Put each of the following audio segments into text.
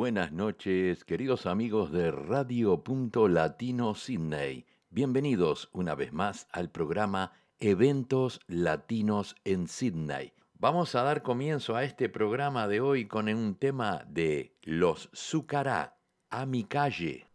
Buenas noches, queridos amigos de Radio Punto Latino Sydney. Bienvenidos una vez más al programa Eventos Latinos en Sydney. Vamos a dar comienzo a este programa de hoy con un tema de Los Zucará, a mi calle.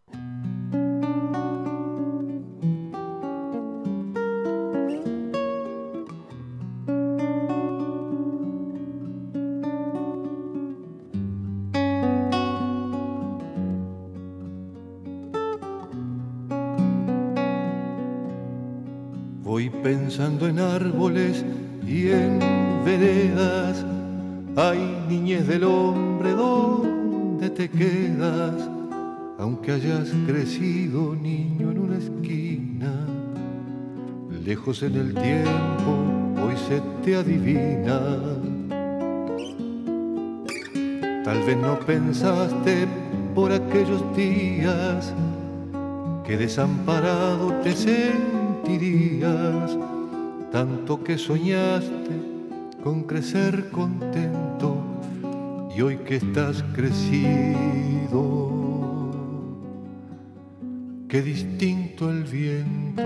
Pensando en árboles y en veredas. Ay, niñez del hombre, ¿dónde te quedas? Aunque hayas crecido niño en una esquina, lejos en el tiempo, hoy se te adivina. Tal vez no pensaste por aquellos días que desamparado te sentirías, tanto que soñaste con crecer contento y hoy que estás crecido, qué distinto el viento.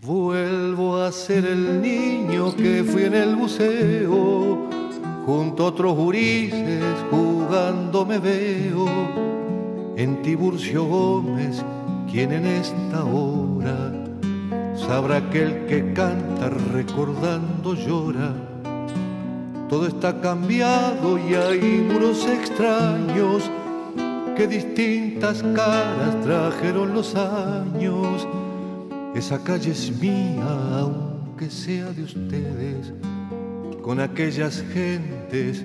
Vuelvo a ser el niño que fui en el buceo, junto a otros gurises jugando me veo. En Tiburcio Gómez, quien en esta hora sabrá que el que canta recordando llora. Todo está cambiado y hay muros extraños que distintas caras trajeron los años. Esa calle es mía, aunque sea de ustedes, con aquellas gentes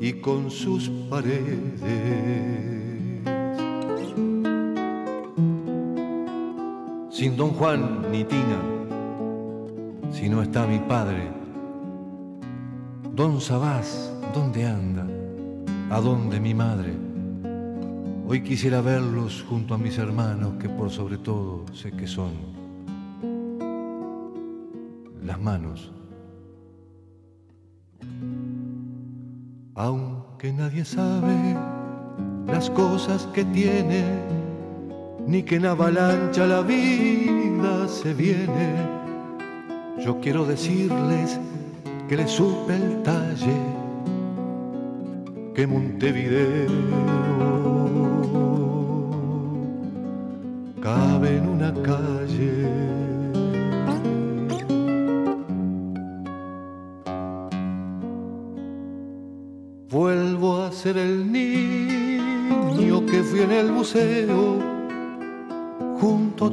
y con sus paredes. Sin don Juan ni Tina, si no está mi padre. Don Sabás, ¿dónde anda? ¿A dónde mi madre? Hoy quisiera verlos junto a mis hermanos, que por sobre todo sé que son las manos. Aunque nadie sabe las cosas que tiene, ni que en avalancha la vida se viene, yo quiero decirles que le supe el talle que Montevideo cabe en una calle. Vuelvo a ser el niño que fui en el museo,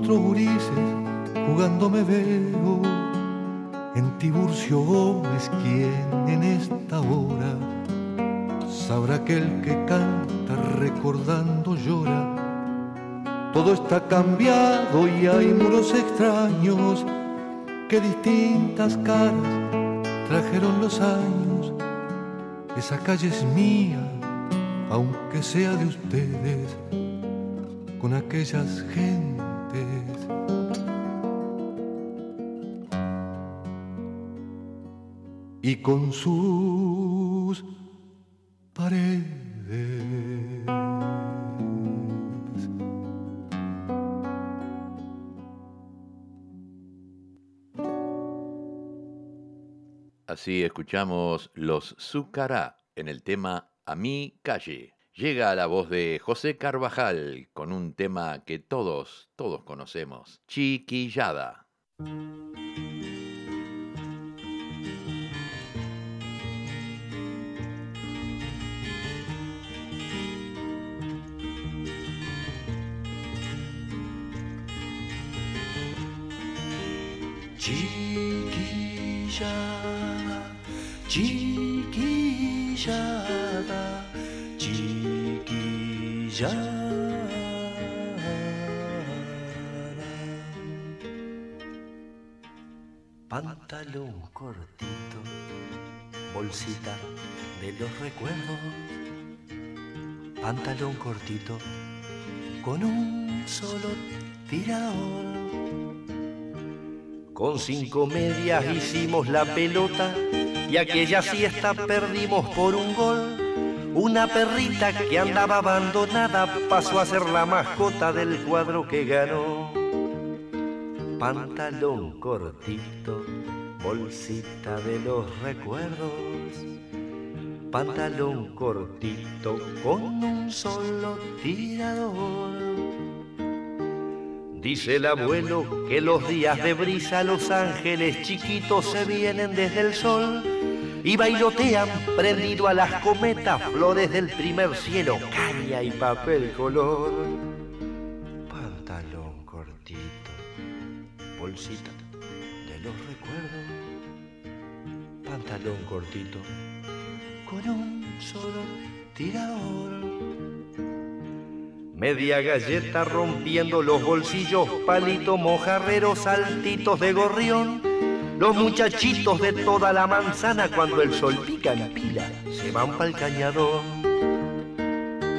otros jugando me veo. En Tiburcio Gómez, quien en esta hora sabrá que el que canta recordando llora. Todo está cambiado y hay muros extraños que distintas caras trajeron los años esa calle es mía, aunque sea de ustedes, con aquellas gentes. Y con sus paredes. Así escuchamos Los Zucará en el tema A mi calle. Llega la voz de José Carvajal con un tema que todos, todos conocemos, Chiquillada. Chiquillada, chiquillada, chiquillada. Pantalón cortito, bolsita de los recuerdos. Pantalón cortito con un solo tirador. Con cinco medias hicimos la pelota y aquella siesta perdimos por un gol. Una perrita que andaba abandonada pasó a ser la mascota del cuadro que ganó. Pantalón cortito, bolsita de los recuerdos. Pantalón cortito con un solo tirador. Dice el abuelo que los días de brisa los ángeles chiquitos se vienen desde el sol y bailotean prendido a las cometas flores del primer cielo, caña y papel color. Pantalón cortito, bolsita de los recuerdos. Pantalón cortito con un solo tirador media galleta rompiendo los bolsillos, palito mojarreros, saltitos de gorrión. Los muchachitos de toda la manzana cuando el sol pica en pila se van pa'l cañadón.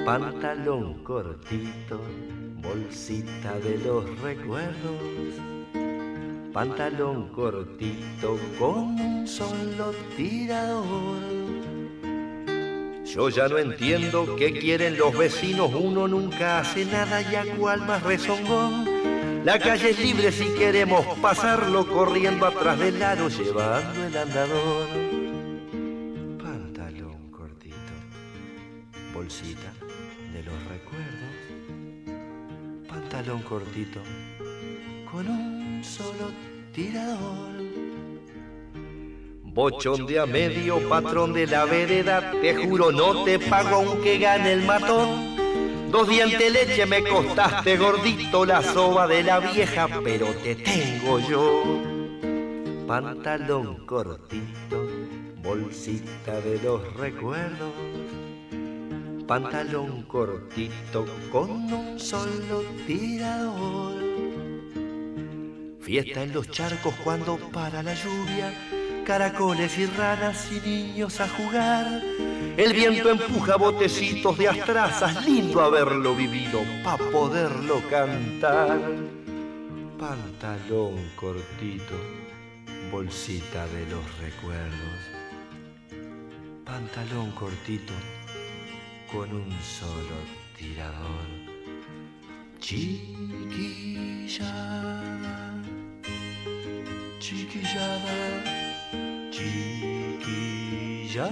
Pantalón cortito, bolsita de los recuerdos. Pantalón cortito con un solo tirador. Yo ya no entiendo qué quieren los vecinos, uno nunca hace nada y a cual más rezongón. La calle es libre si queremos pasarlo corriendo atrás del aro llevando el andador. Pantalón cortito, bolsita de los recuerdos. Pantalón cortito con un solo tirador. Bochón de a medio, patrón de la vereda, te juro no te pago aunque gane el matón. Dos dientes leche me costaste gordito la soba de la vieja, pero te tengo yo. Pantalón cortito, bolsita de los recuerdos. Pantalón cortito con un solo tirador. Fiesta en los charcos cuando para la lluvia caracoles y ranas y niños a jugar. El viento empuja botecitos de astrazas, lindo haberlo vivido pa' poderlo cantar. Pantalón cortito, bolsita de los recuerdos. Pantalón cortito, con un solo tirador. Chiquillada, chiquillada chiquilla.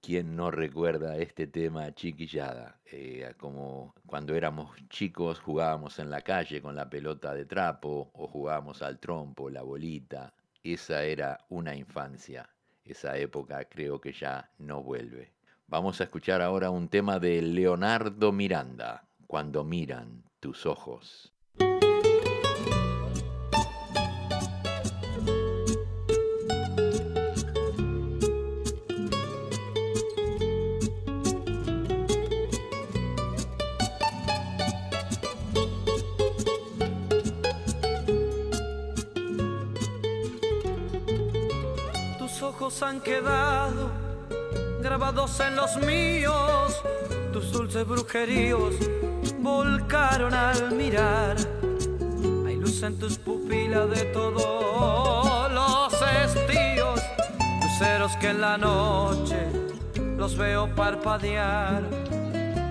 ¿Quién no recuerda este tema chiquillada? Eh, como cuando éramos chicos jugábamos en la calle con la pelota de trapo o jugábamos al trompo, la bolita. Esa era una infancia. Esa época creo que ya no vuelve. Vamos a escuchar ahora un tema de Leonardo Miranda, Cuando miran tus ojos. Tus ojos han quedado grabados en los míos, tus dulces brujeríos volcaron al mirar. Hay luz en tus pupilas de todos los estíos, luceros que en la noche los veo parpadear.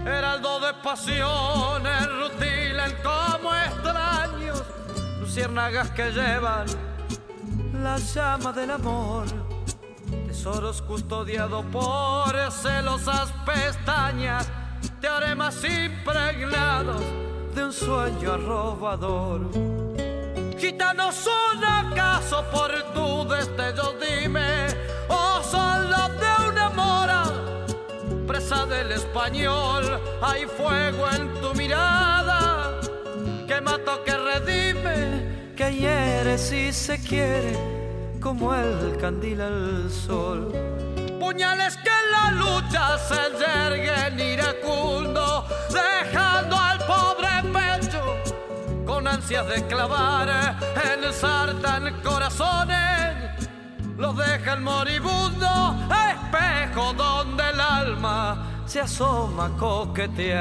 Heraldo de pasiones rutilan como extraños, luciérnagas que llevan la llama del amor tesoros custodiado por celosas pestañas, teoremas impregnados de un sueño arrobador. Gitanos son acaso por tu destello, dime, o son los de una mora, presa del español, hay fuego en tu mirada, que mato, que redime, que hiere si se quiere como el candil al sol. Puñales que en la lucha se yerguen iracundo, dejando al pobre pecho con ansias de clavar en el sartán corazones. Lo deja el moribundo, espejo donde el alma se asoma a coquetear.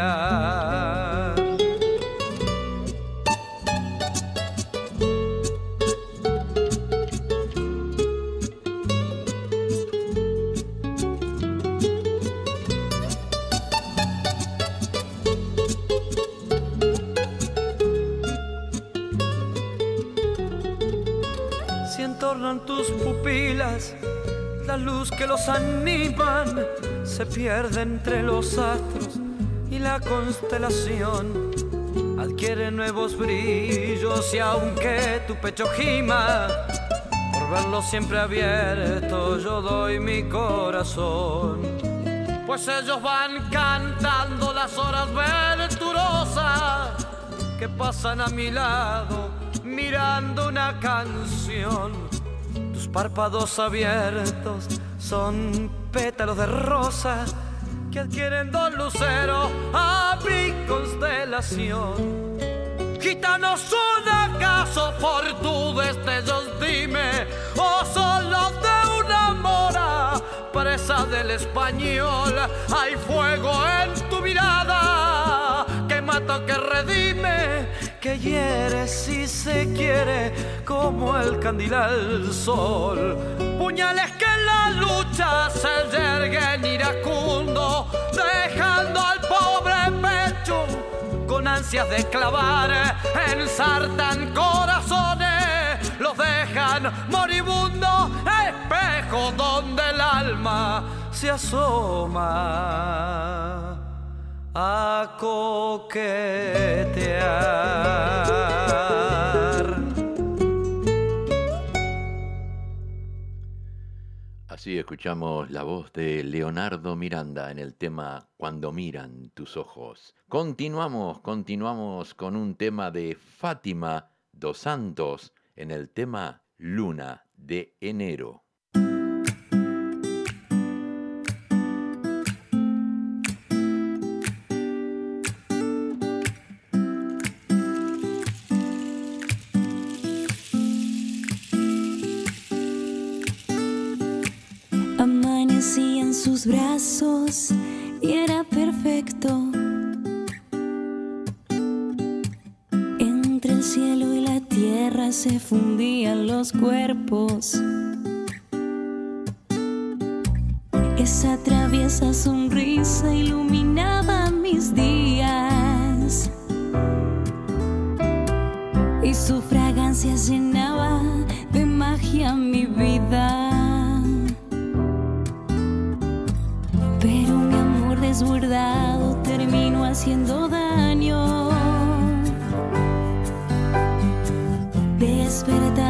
Tus pupilas, la luz que los animan se pierde entre los astros y la constelación adquiere nuevos brillos y aunque tu pecho gima, por verlo siempre abierto yo doy mi corazón. Pues ellos van cantando las horas venturosas que pasan a mi lado mirando una canción. Párpados abiertos son pétalos de rosa que adquieren dos luceros a mi constelación. Gitanos son acaso por tu destellos, dime, o solo de una mora, presa del español, hay fuego en tu mirada mata, que redime, que hiere si se quiere, como el candil al sol. Puñales que en la lucha se yerguen iracundo, dejando al pobre pecho con ansias de clavar, ensartan corazones, los dejan moribundo, espejo donde el alma se asoma a coquetear. Así escuchamos la voz de Leonardo Miranda en el tema Cuando miran tus ojos. Continuamos, continuamos con un tema de Fátima dos Santos en el tema Luna de enero. Y era perfecto. Entre el cielo y la tierra se fundían los cuerpos. Esa traviesa sonrisa iluminaba mis días. Y su fragancia llenaba de magia mi vida. Desbordado terminó haciendo daño. Despertando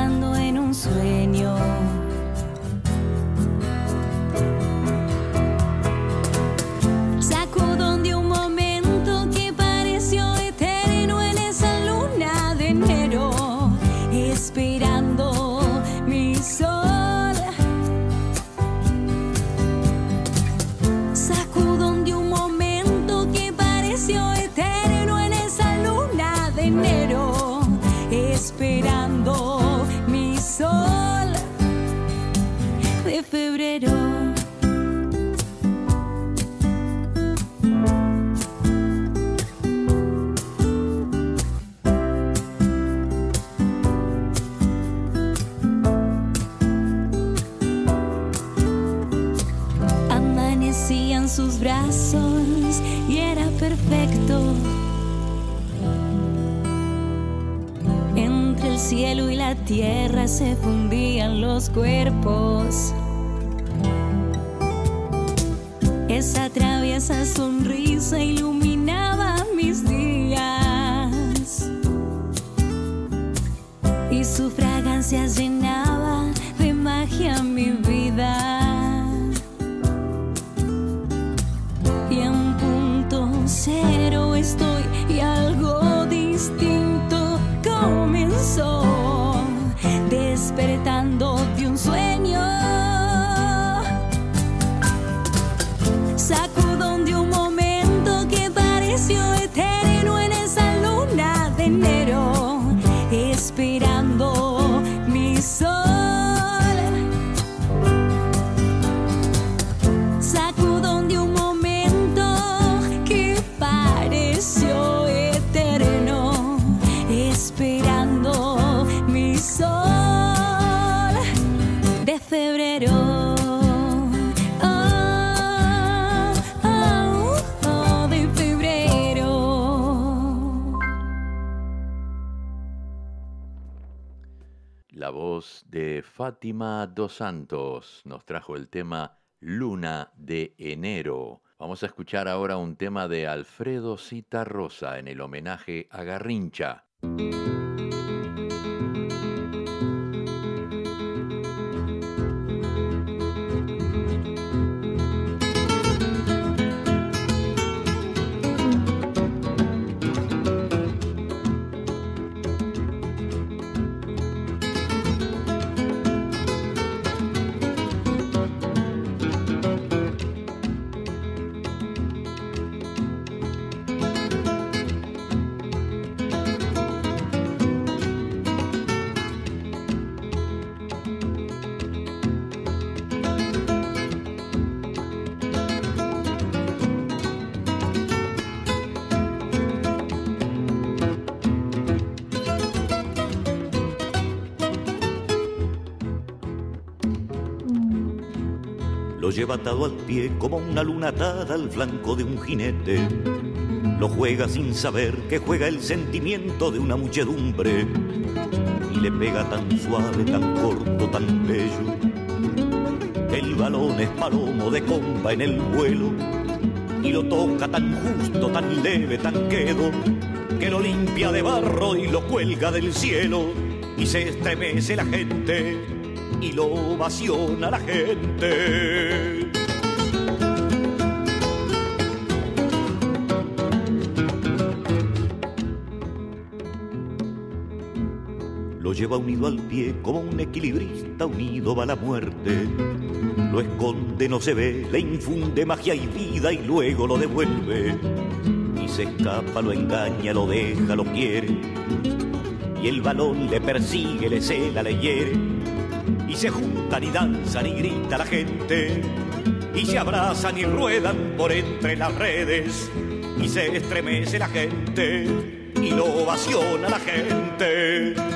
cielo y la tierra se fundían los cuerpos. Esa traviesa sonrisa iluminaba mis días. Y su fragancia llenaba de magia mi vida. Y en punto cero estoy y algo distinto Fátima Dos Santos nos trajo el tema Luna de Enero. Vamos a escuchar ahora un tema de Alfredo Cita Rosa en el homenaje a Garrincha. Lleva atado al pie como una luna atada al flanco de un jinete. Lo juega sin saber que juega el sentimiento de una muchedumbre y le pega tan suave, tan corto, tan bello. El balón es palomo de comba en el vuelo y lo toca tan justo, tan leve, tan quedo, que lo limpia de barro y lo cuelga del cielo y se estremece la gente y lo ovaciona la gente. Lo lleva unido al pie como un equilibrista unido va la muerte. Lo esconde, no se ve, le infunde magia y vida y luego lo devuelve. Y se escapa, lo engaña, lo deja, lo quiere. Y el balón le persigue, le cela, le hiere se juntan y danzan y grita la gente y se abrazan y ruedan por entre las redes y se estremece la gente y lo ovaciona la gente.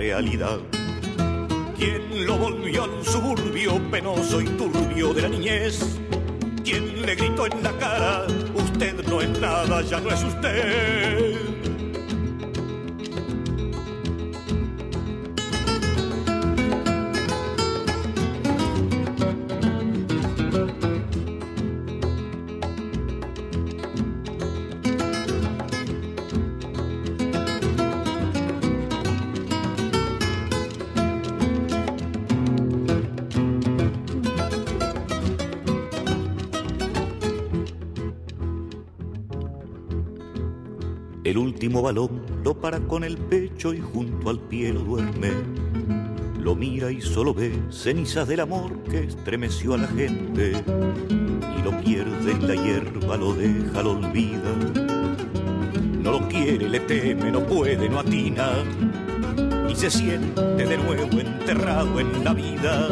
realidad quien lo volvió al suburbio penoso y turbio de la niñez, quien le gritó en la cara, usted no es nada, ya no es usted. Último balón lo para con el pecho y junto al pie lo duerme. Lo mira y solo ve cenizas del amor que estremeció a la gente. Y lo pierde en la hierba, lo deja, lo olvida. No lo quiere, le teme, no puede, no atina. Y se siente de nuevo enterrado en la vida.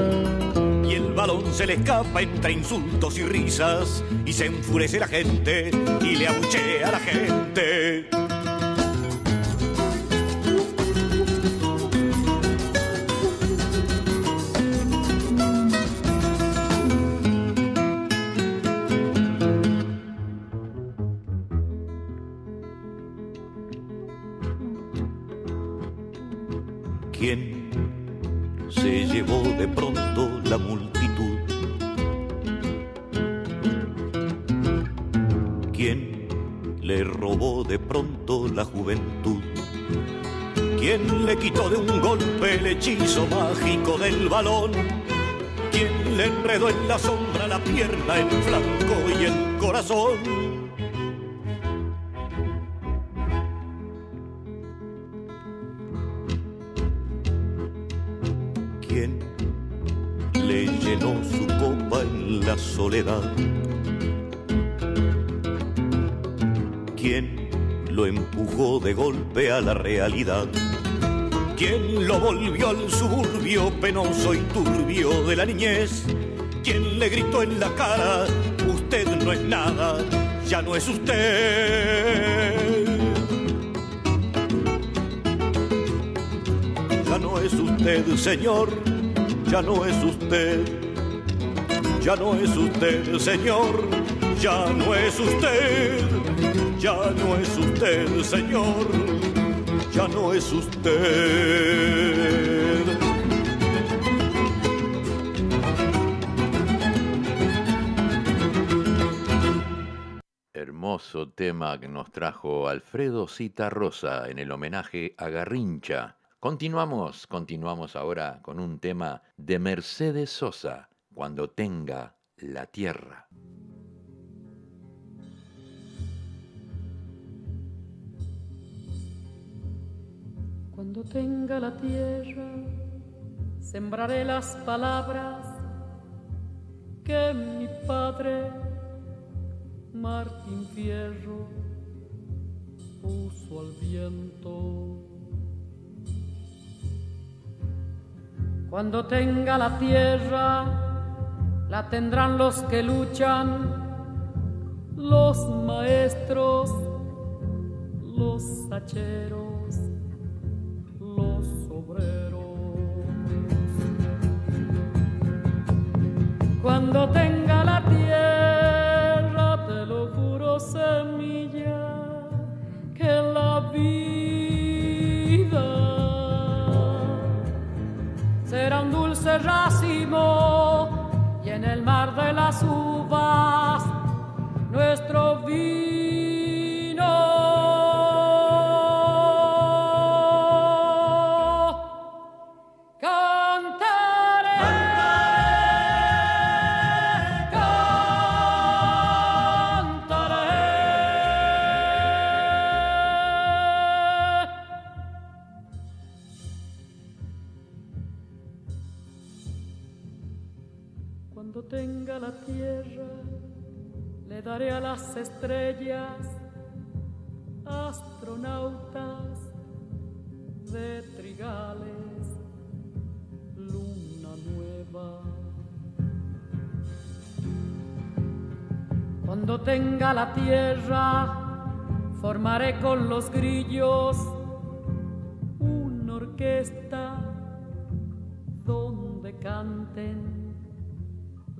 Y el balón se le escapa entre insultos y risas. Y se enfurece la gente y le abuchea a la gente. En la sombra la pierna, el flanco y el corazón? ¿Quién le llenó su copa en la soledad? ¿Quién lo empujó de golpe a la realidad? ¿Quién lo volvió al suburbio penoso y turbio de la niñez? ¿Quién le gritó en la cara, usted no es nada, ya no es usted? Ya no es usted, señor, ya no es usted. Ya no es usted, señor, ya no es usted. Ya no es usted, señor ya no es usted. Tema que nos trajo Alfredo Cita Rosa en el homenaje a Garrincha. Continuamos, continuamos ahora con un tema de Mercedes Sosa, cuando tenga la tierra. Cuando tenga la tierra, sembraré las palabras que mi padre Martín Fierro puso al viento. Cuando tenga la tierra, la tendrán los que luchan, los maestros, los hacheros cuando tenga la tierra, semilla, que la vida será un dulce racimo y en el mar de las uvas nuestro vino. Estrellas, astronautas de trigales, luna nueva. Cuando tenga la tierra, formaré con los grillos una orquesta donde canten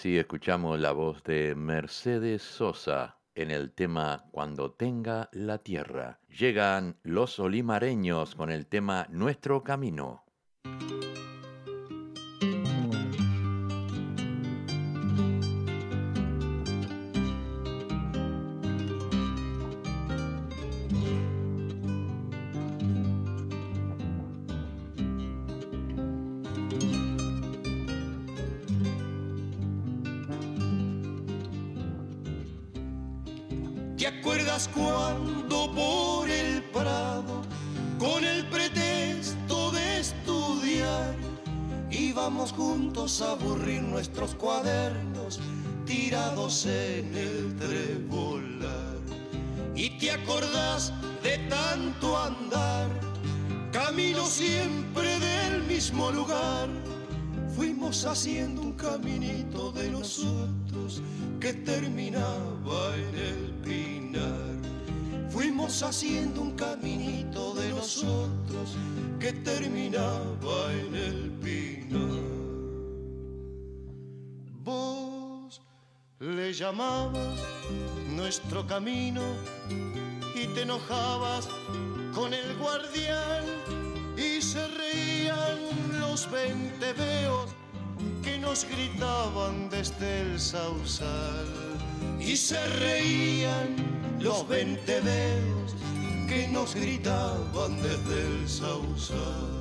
Así escuchamos la voz de Mercedes Sosa en el tema Cuando tenga la tierra. Llegan los olimareños con el tema Nuestro Camino. Cuando por el prado, con el pretexto de estudiar, íbamos juntos a aburrir nuestros cuadernos tirados en el trebolar? Y te acordás de tanto andar, camino siempre del mismo lugar. Fuimos haciendo un caminito de nosotros que terminaba en el pinar. Fuimos haciendo un caminito de nosotros que terminaba en el pinar. Vos le llamabas nuestro camino y te enojabas con el guardián y se reían los venteveos que nos gritaban desde el sausal y se reían los venteveos que nos gritaban desde el sausal.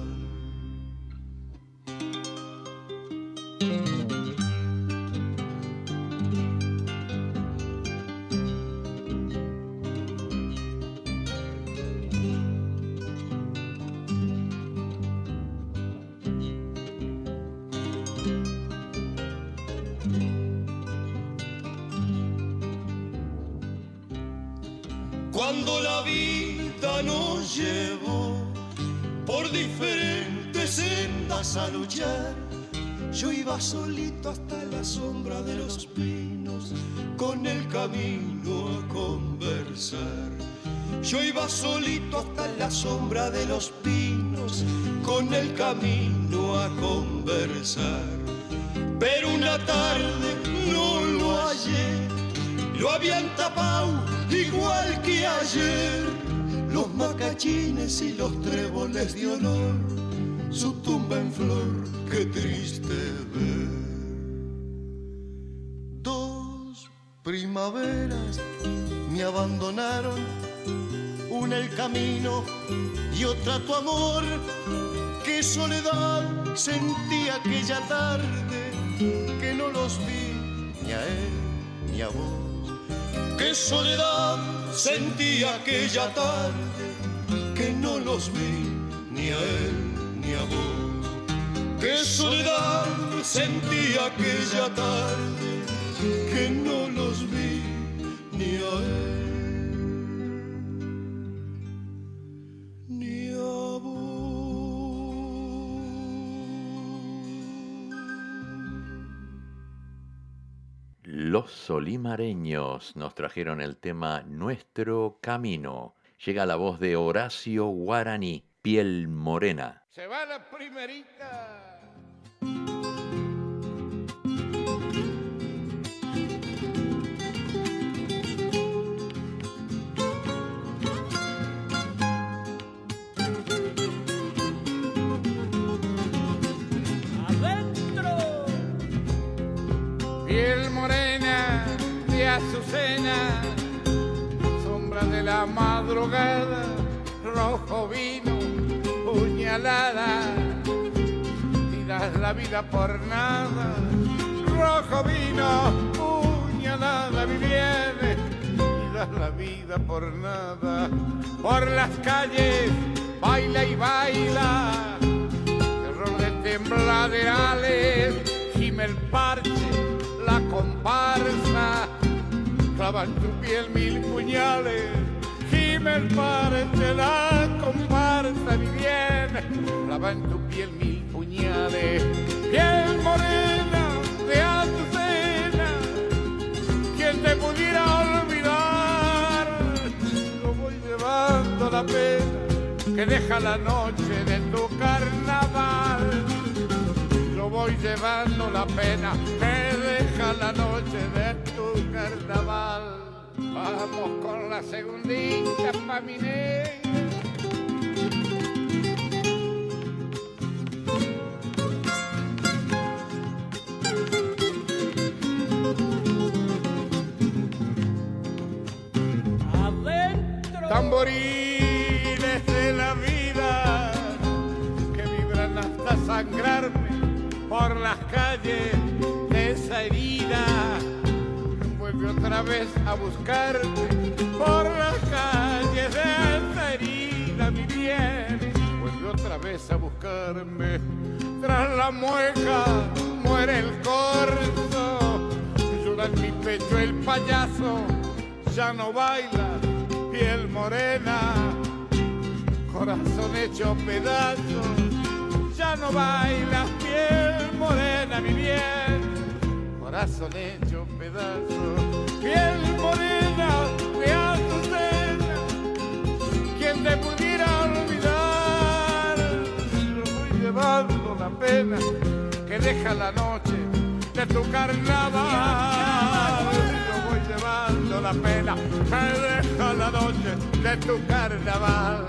Yo iba solito hasta la sombra de los pinos con el camino a conversar. Pero una tarde no lo hallé, lo habían tapado igual que ayer, los macachines y los tréboles de honor, su tumba en flor, qué triste ver. Dos primaveras me abandonaron, una el camino y otra tu amor, qué soledad sentí aquella tarde, que no los vi ni a él ni a vos qué soledad sentí aquella tarde que no los vi ni a él ni a vos. Qué soledad sentí aquella tarde que no los vi ni a él. Los solimareños nos trajeron el tema Nuestro Camino. Llega la voz de Horacio Guaraní, piel morena. Se va la primerita. Azucena, sombra de la madrugada, rojo vino, puñalada, das la vida por nada, rojo vino, puñalada, mi bien, das la vida por nada, por las calles, baila y baila, praderales, gime el parche, la comparsa, clava en tu piel mil puñales, parche, la comparsa, mi bien, clava tu piel mil puñales, piel morena de azucena, quien te pudiera olvidar, lo voy llevando la pena que deja la noche de tu carnaval. Yo voy llevando la pena que deja la noche de tu carnaval. Vamos con la segundita pa' mi. Tamborines de la vida que vibran hasta sangrarme por las calles de esa herida. Vuelve otra vez a buscarte por las calles de esa herida, mi bien. Vuelve otra vez a buscarme. Tras la mueca muere el corzo. Llora en mi pecho el payaso. Ya no baila, piel morena, corazón hecho pedazos. Ya no baila, piel morena, mi bien, corazón hecho pedazos. Piel morena, de azucena, quien te pudiera olvidar. Lo voy llevando la pena que deja la noche de tu carnaval. Yo voy llevando la pena que deja la noche de tu carnaval.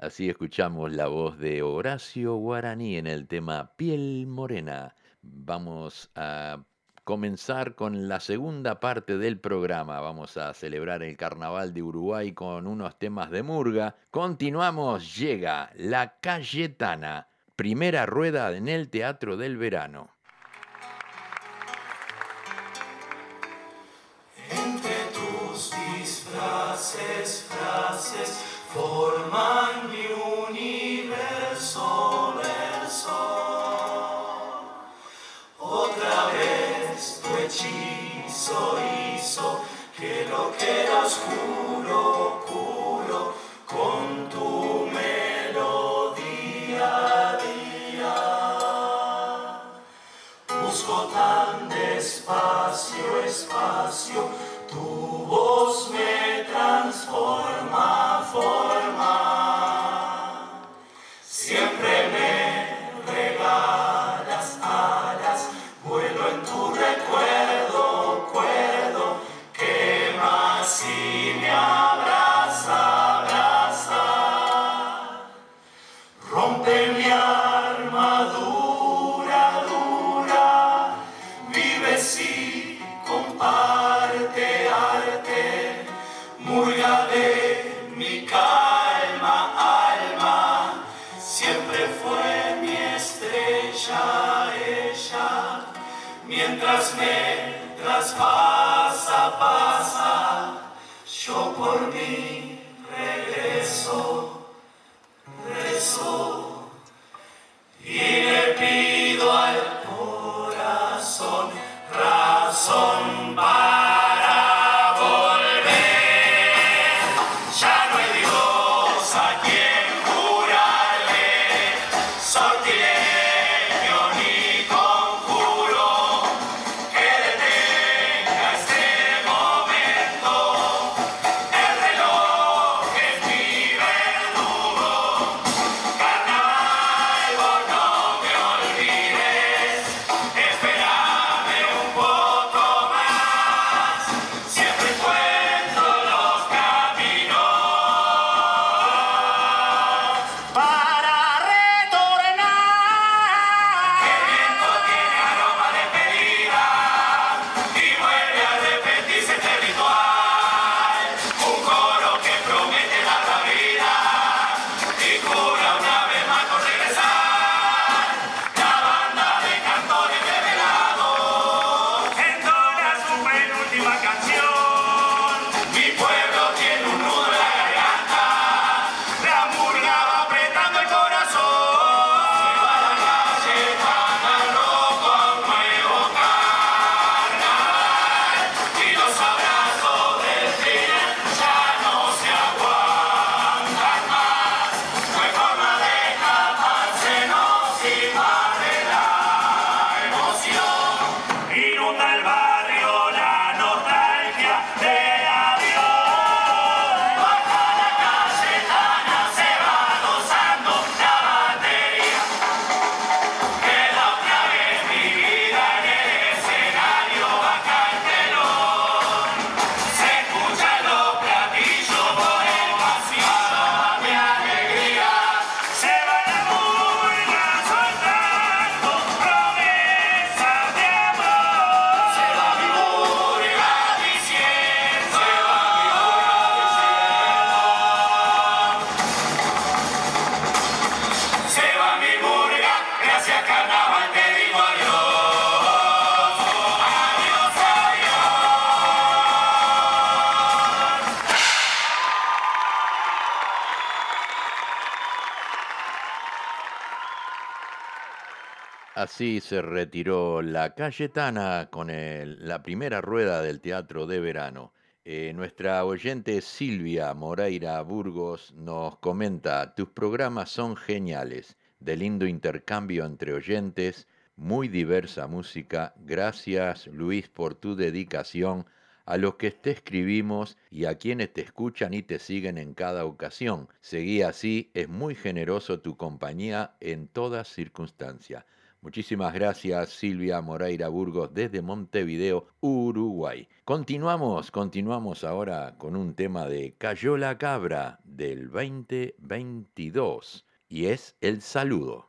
Así escuchamos la voz de Horacio Guaraní en el tema Piel Morena. Vamos a comenzar con la segunda parte del programa. Vamos a celebrar el Carnaval de Uruguay con unos temas de murga. Continuamos, llega La Cayetana, primera rueda en el Teatro del Verano. Entre tus disfraces, frases, forman mi universo, verso. Hechizo hizo que lo que era oscuro, oscuro, con tu melodía día. Busco tan despacio, espacio, tu voz me transforma, forma. Así se retiró la Cayetana con la primera rueda del Teatro de Verano. Eh, nuestra oyente Silvia Moreira Burgos nos comenta, tus programas son geniales, de lindo intercambio entre oyentes, muy diversa música, gracias Luis por tu dedicación a los que te escribimos y a quienes te escuchan y te siguen en cada ocasión. Seguí así, es muy generoso tu compañía en toda circunstancia. Muchísimas gracias Silvia Moreira Burgos desde Montevideo, Uruguay. Continuamos, continuamos ahora con un tema de Cayó la Cabra del 2022 y es El Saludo.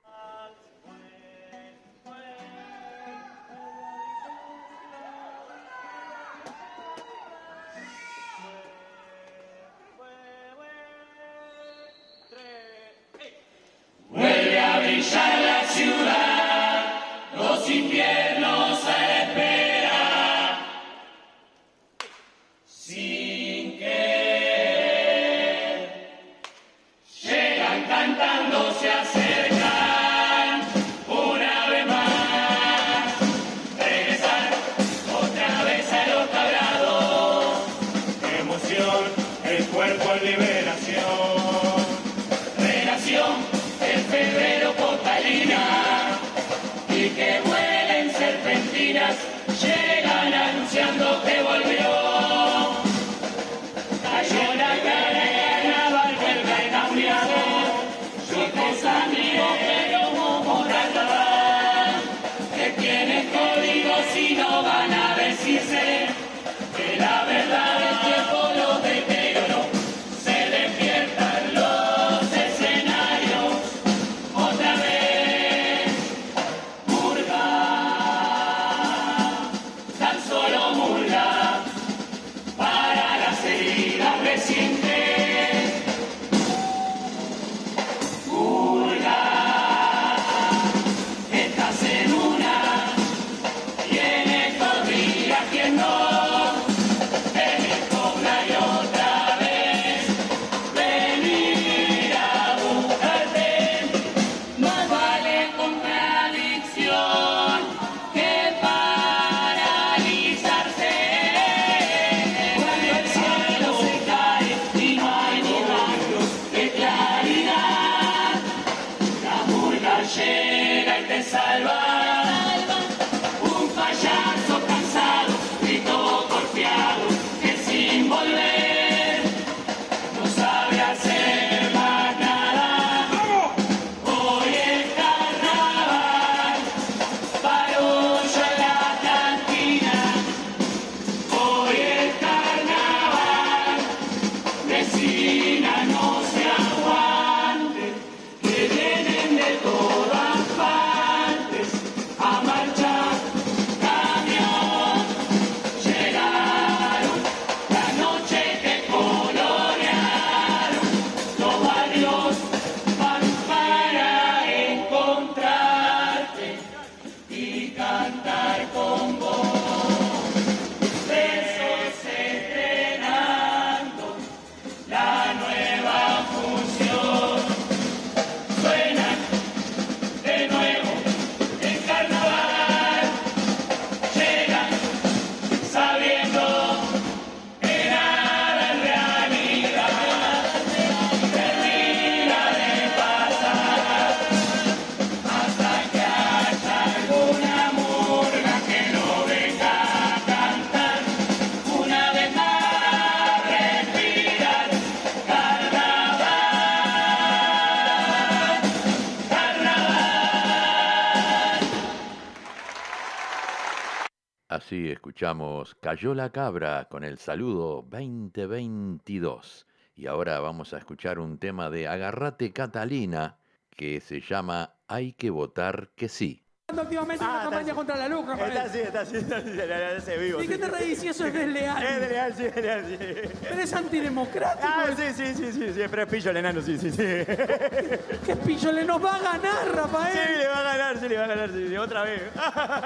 Así escuchamos Cayó la Cabra con el saludo 2022. Y ahora vamos a escuchar un tema de Agarrate Catalina que se llama Hay que votar que sí. Activamente en una campaña contra la luz, Rafael. Está así, está así, está así, así, vivo. ¿Y qué te reís si eso es desleal? Es desleal, sí, es desleal, sí. Pero es antidemocrático. Ah, sí, sí, sí, sí, sí, pero es pillo el enano, sí, sí, sí. ¿Qué pillo le nos va a ganar, Rafael? Sí, le va a ganar, sí, le va a ganar, sí, otra vez.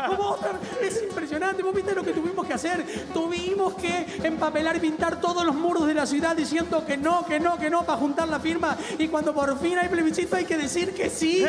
¿Cómo otra vez? Es impresionante. ¿Vos viste lo que tuvimos que hacer? Tuvimos que empapelar y pintar todos los muros de la ciudad diciendo que no, que no, que no, para juntar la firma. Y cuando por fin hay plebiscito hay que decir que sí.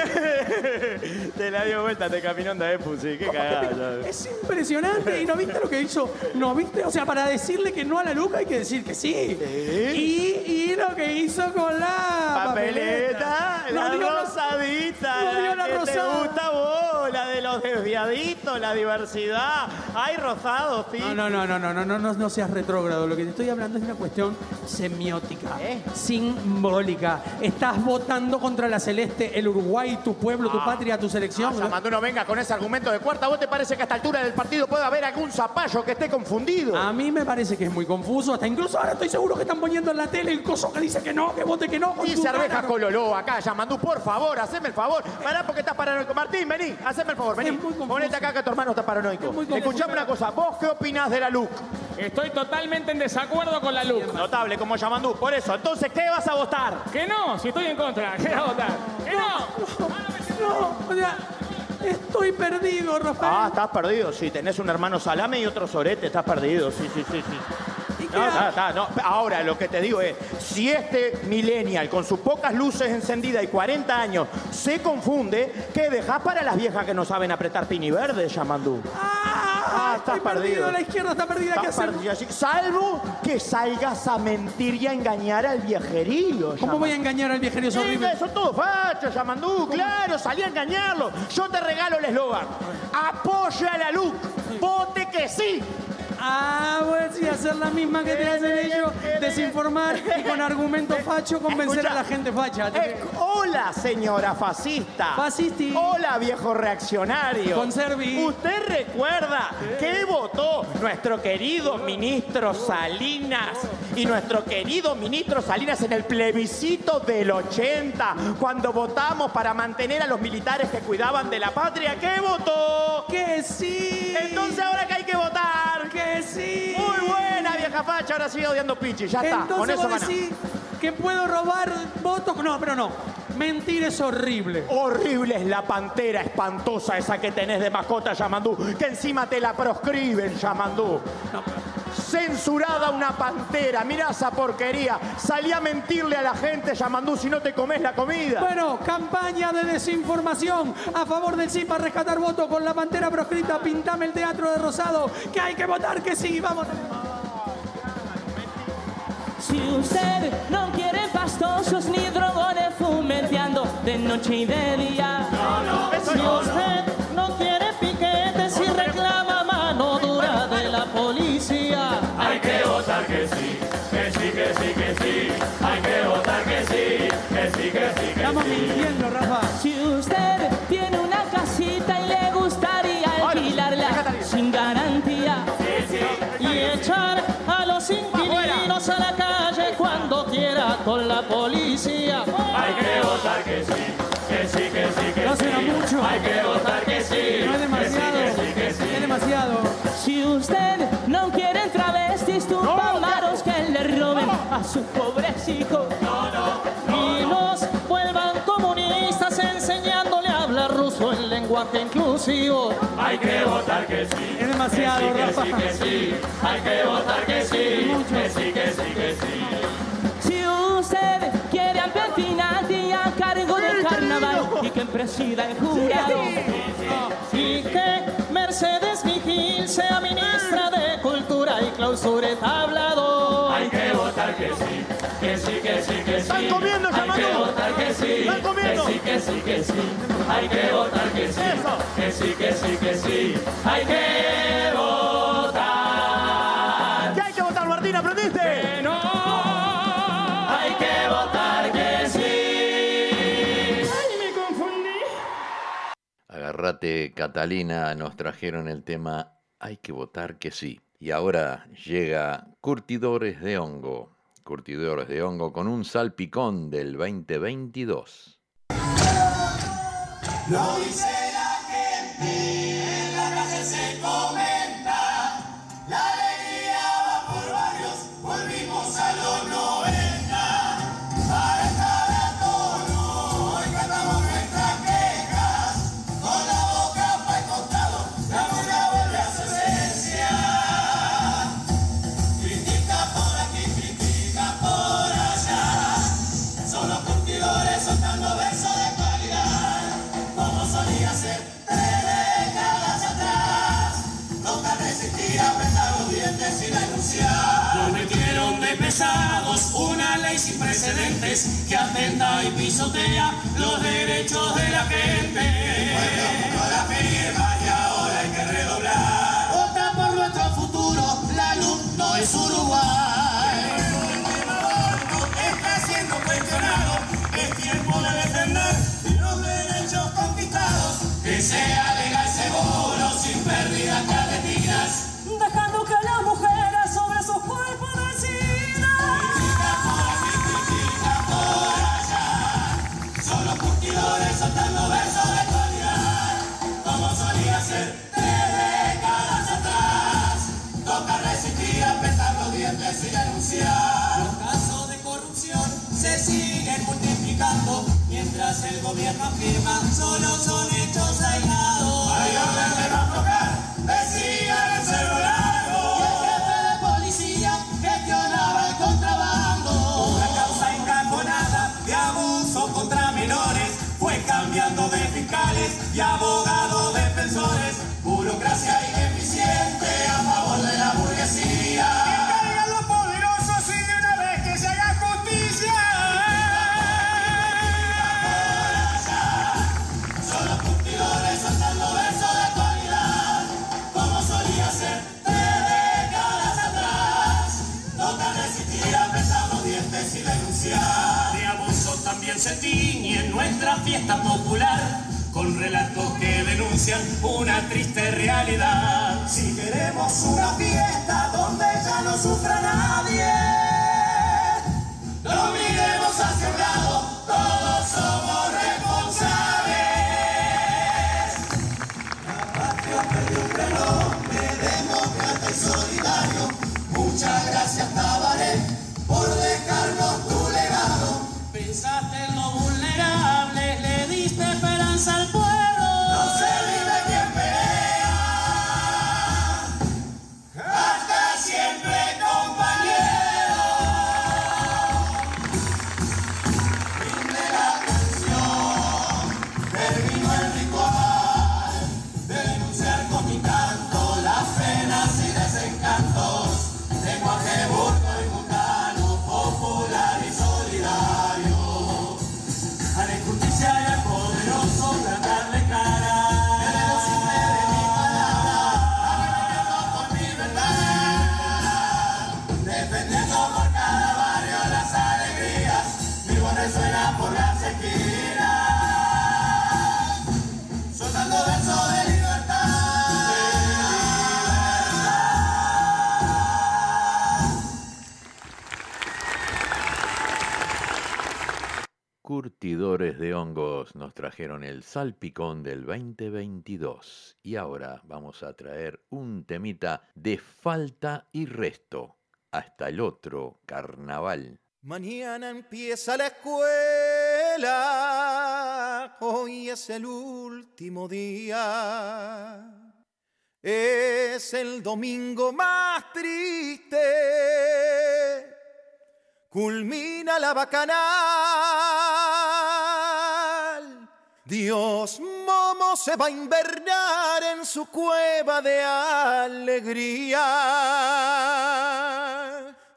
Te la dio vuelta, te camino anda de pussy, qué cagada. Es impresionante. ¿Y no viste lo que hizo? ¿No viste? O sea, para decirle que no a la Luca hay que decir que sí. ¿Sí? Y, y lo que hizo con la papeleta. La, rosadita. La, la que te gusta vos, la de los desviaditos, la diversidad. Hay rosados, tío. No, no, no, no, no, no, no, no seas retrógrado. Lo que te estoy hablando es una cuestión semiótica, ¿Eh? simbólica. Estás votando contra la celeste, el Uruguay, tu pueblo, tu ah. patria, tu selección. Ah, no con ese argumento de cuarta. ¿Vos te parece que a esta altura del partido puede haber algún zapallo que esté confundido? A mí me parece que es muy confuso. Hasta incluso ahora estoy seguro que están poniendo en la tele el coso que dice que no, que vote que no. con Y cerveja cara. cololó acá, Yamandú, por favor, haceme el favor. Pará porque estás paranoico. Martín, vení, haceme el favor, vení. Es. Ponete acá que tu hermano está paranoico. confuso. Escuchame una cosa, ¿vos qué opinás de la LUC? Estoy totalmente en desacuerdo con la LUC. Notable como Yamandú, por eso. Entonces, ¿qué vas a votar? Que no, si estoy en contra. ¿Qué va a votar? Que no. No, o sea, estoy perdido, Rafael. Ah, estás perdido. Sí, tenés un hermano salame y otro sorete, estás perdido. Sí, sí, sí, sí. Ahora, lo que te digo es, si este millennial con sus pocas luces encendidas y 40 años se confunde, ¿qué dejás para las viejas que no saben apretar pini verde, Yamandú? Ah, estás estoy perdido. La izquierda está perdida. ¿Qué hacer? perdido, sí. Salvo que salgas a mentir y a engañar al viejerío. ¿Cómo voy a engañar al? Es horrible. Venga, son todos fachos, Yamandú, claro, salí a engañarlo. Yo te regalo el eslogan. Apoya a la LUC, vote que sí. Ah, bueno, sí, hacer la misma que te hacen ellos, desinformar y con argumento facho convencer Escucha. a la gente facha. Eh, hola, señora fascista. Fascisti. Hola, viejo reaccionario. Conservi. ¿Usted recuerda que votó nuestro querido ministro Salinas y nuestro querido ministro Salinas en el plebiscito del 80, cuando votamos para mantener a los militares que cuidaban de la patria? ¿Qué votó? Que sí. Entonces, ahora que hay que votar. Que Muy buena, vieja facha. Ahora sigue odiando Pichi. Ya está. Con Entonces eso vos decís que puedo robar votos. No, pero no. Mentir es horrible. Horrible es la pantera espantosa esa que tenés de mascota, Yamandú, que encima te la proscriben, Yamandú. Censurada una pantera, mirá esa porquería. Salí a mentirle a la gente, Yamandú, si no te comes la comida. Bueno, campaña de desinformación a favor del sí para rescatar votos con la pantera proscrita. Pintame el teatro de Rosado, que hay que votar que sí. Vamos. Si usted no quiere pastosos ni drogones fumeteando de noche y de día. si usted sus pobres hijos y los vuelvan comunistas enseñándole a hablar ruso en lenguaje inclusivo. Hay que votar que sí. Es demasiado, que sí, que Rafa. sí, que sí. Hay que votar que sí, que sí, que sí, que sí. Si usted quiere a Petinati a cargo del carnaval y que presida el jurado y que Mercedes Vigil sea ministra de Cultura y clausure tablado. Hay que votar que sí, que sí, que sí, que sí. Están comiendo, Hay que votar que sí, Están comiendo. que sí, que sí, que sí. Hay que votar que sí, que sí, que sí, que sí. Hay que votar. ¿Qué hay que votar, Martín? ¿Aprendiste? Que no. Hay que votar que sí. Ay, me confundí. Agárrate, Catalina, nos trajeron el tema Hay que votar que sí. Y ahora llega Curtidores de Hongo. Curtidores de Hongo con un salpicón del 2022. Lo dice la gente, que atenta y pisotea los derechos de la gente. Pueblo la firma y ahora hay que redoblar. Vota por nuestro futuro, la luz no es Uruguay. Está siendo cuestionado, es tiempo de defender los derechos conquistados. Que sea legal popular con relatos que denuncian una triste realidad. Si queremos una fiesta donde ya no sufra nadie, trajeron el salpicón del 2022 y ahora vamos a traer un temita de falta y resto hasta el otro carnaval. Mañana empieza la escuela, hoy es el último día. Es el domingo más triste, culmina la bacanal. Dios Momo se va a invernar en su cueva de alegría.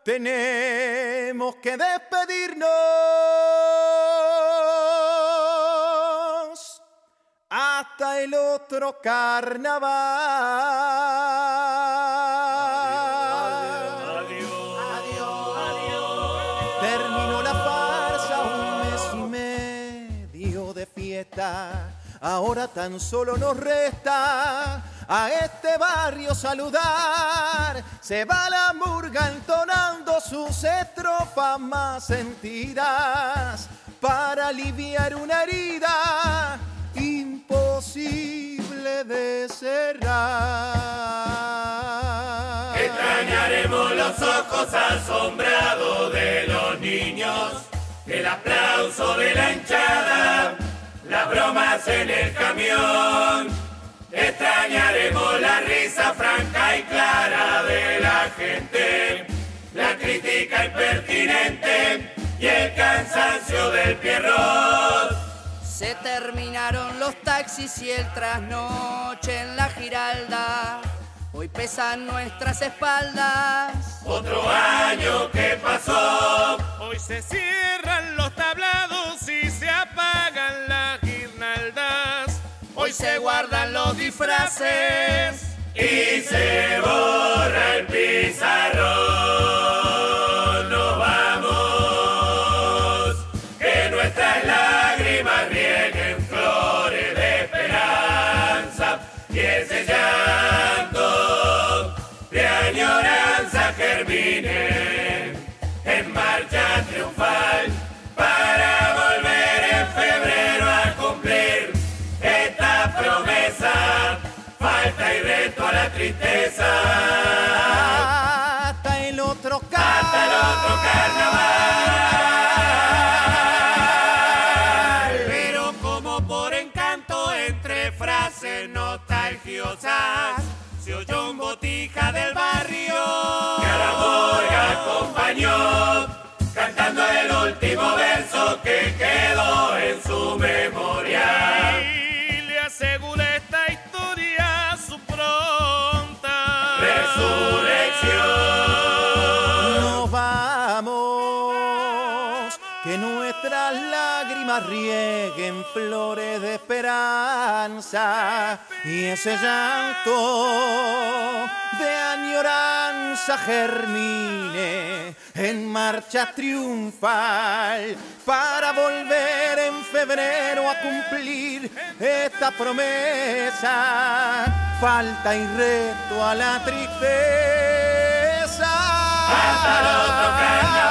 Tenemos que despedirnos hasta el otro carnaval. Ahora tan solo nos resta a este barrio saludar. Se va la murga entonando sus estrofas más sentidas para aliviar una herida imposible de cerrar. Extrañaremos los ojos asombrados de los niños, el aplauso de la hinchada, las bromas en el camión. Extrañaremos la risa franca y clara de la gente, la crítica impertinente y el cansancio del pierrot. Se terminaron los taxis y el trasnoche en la giralda. Hoy pesan nuestras espaldas. Otro año que pasó, Hoy se cierra tablados Hoy se guardan los disfraces y se borra el pizarrón. Nos vamos, que nuestras lágrimas rieguen flores de esperanza y ese llanto de añoranza germine en marcha triunfal tristeza. hasta el otro Hasta el otro carnaval. Pero como por encanto entre frases nostalgiosas se oyó un botija del barrio que al amor acompañó rieguen flores de esperanza y ese llanto de añoranza germine en marcha triunfal para volver en febrero a cumplir esta promesa. Falta y reto a la tristeza. Hasta.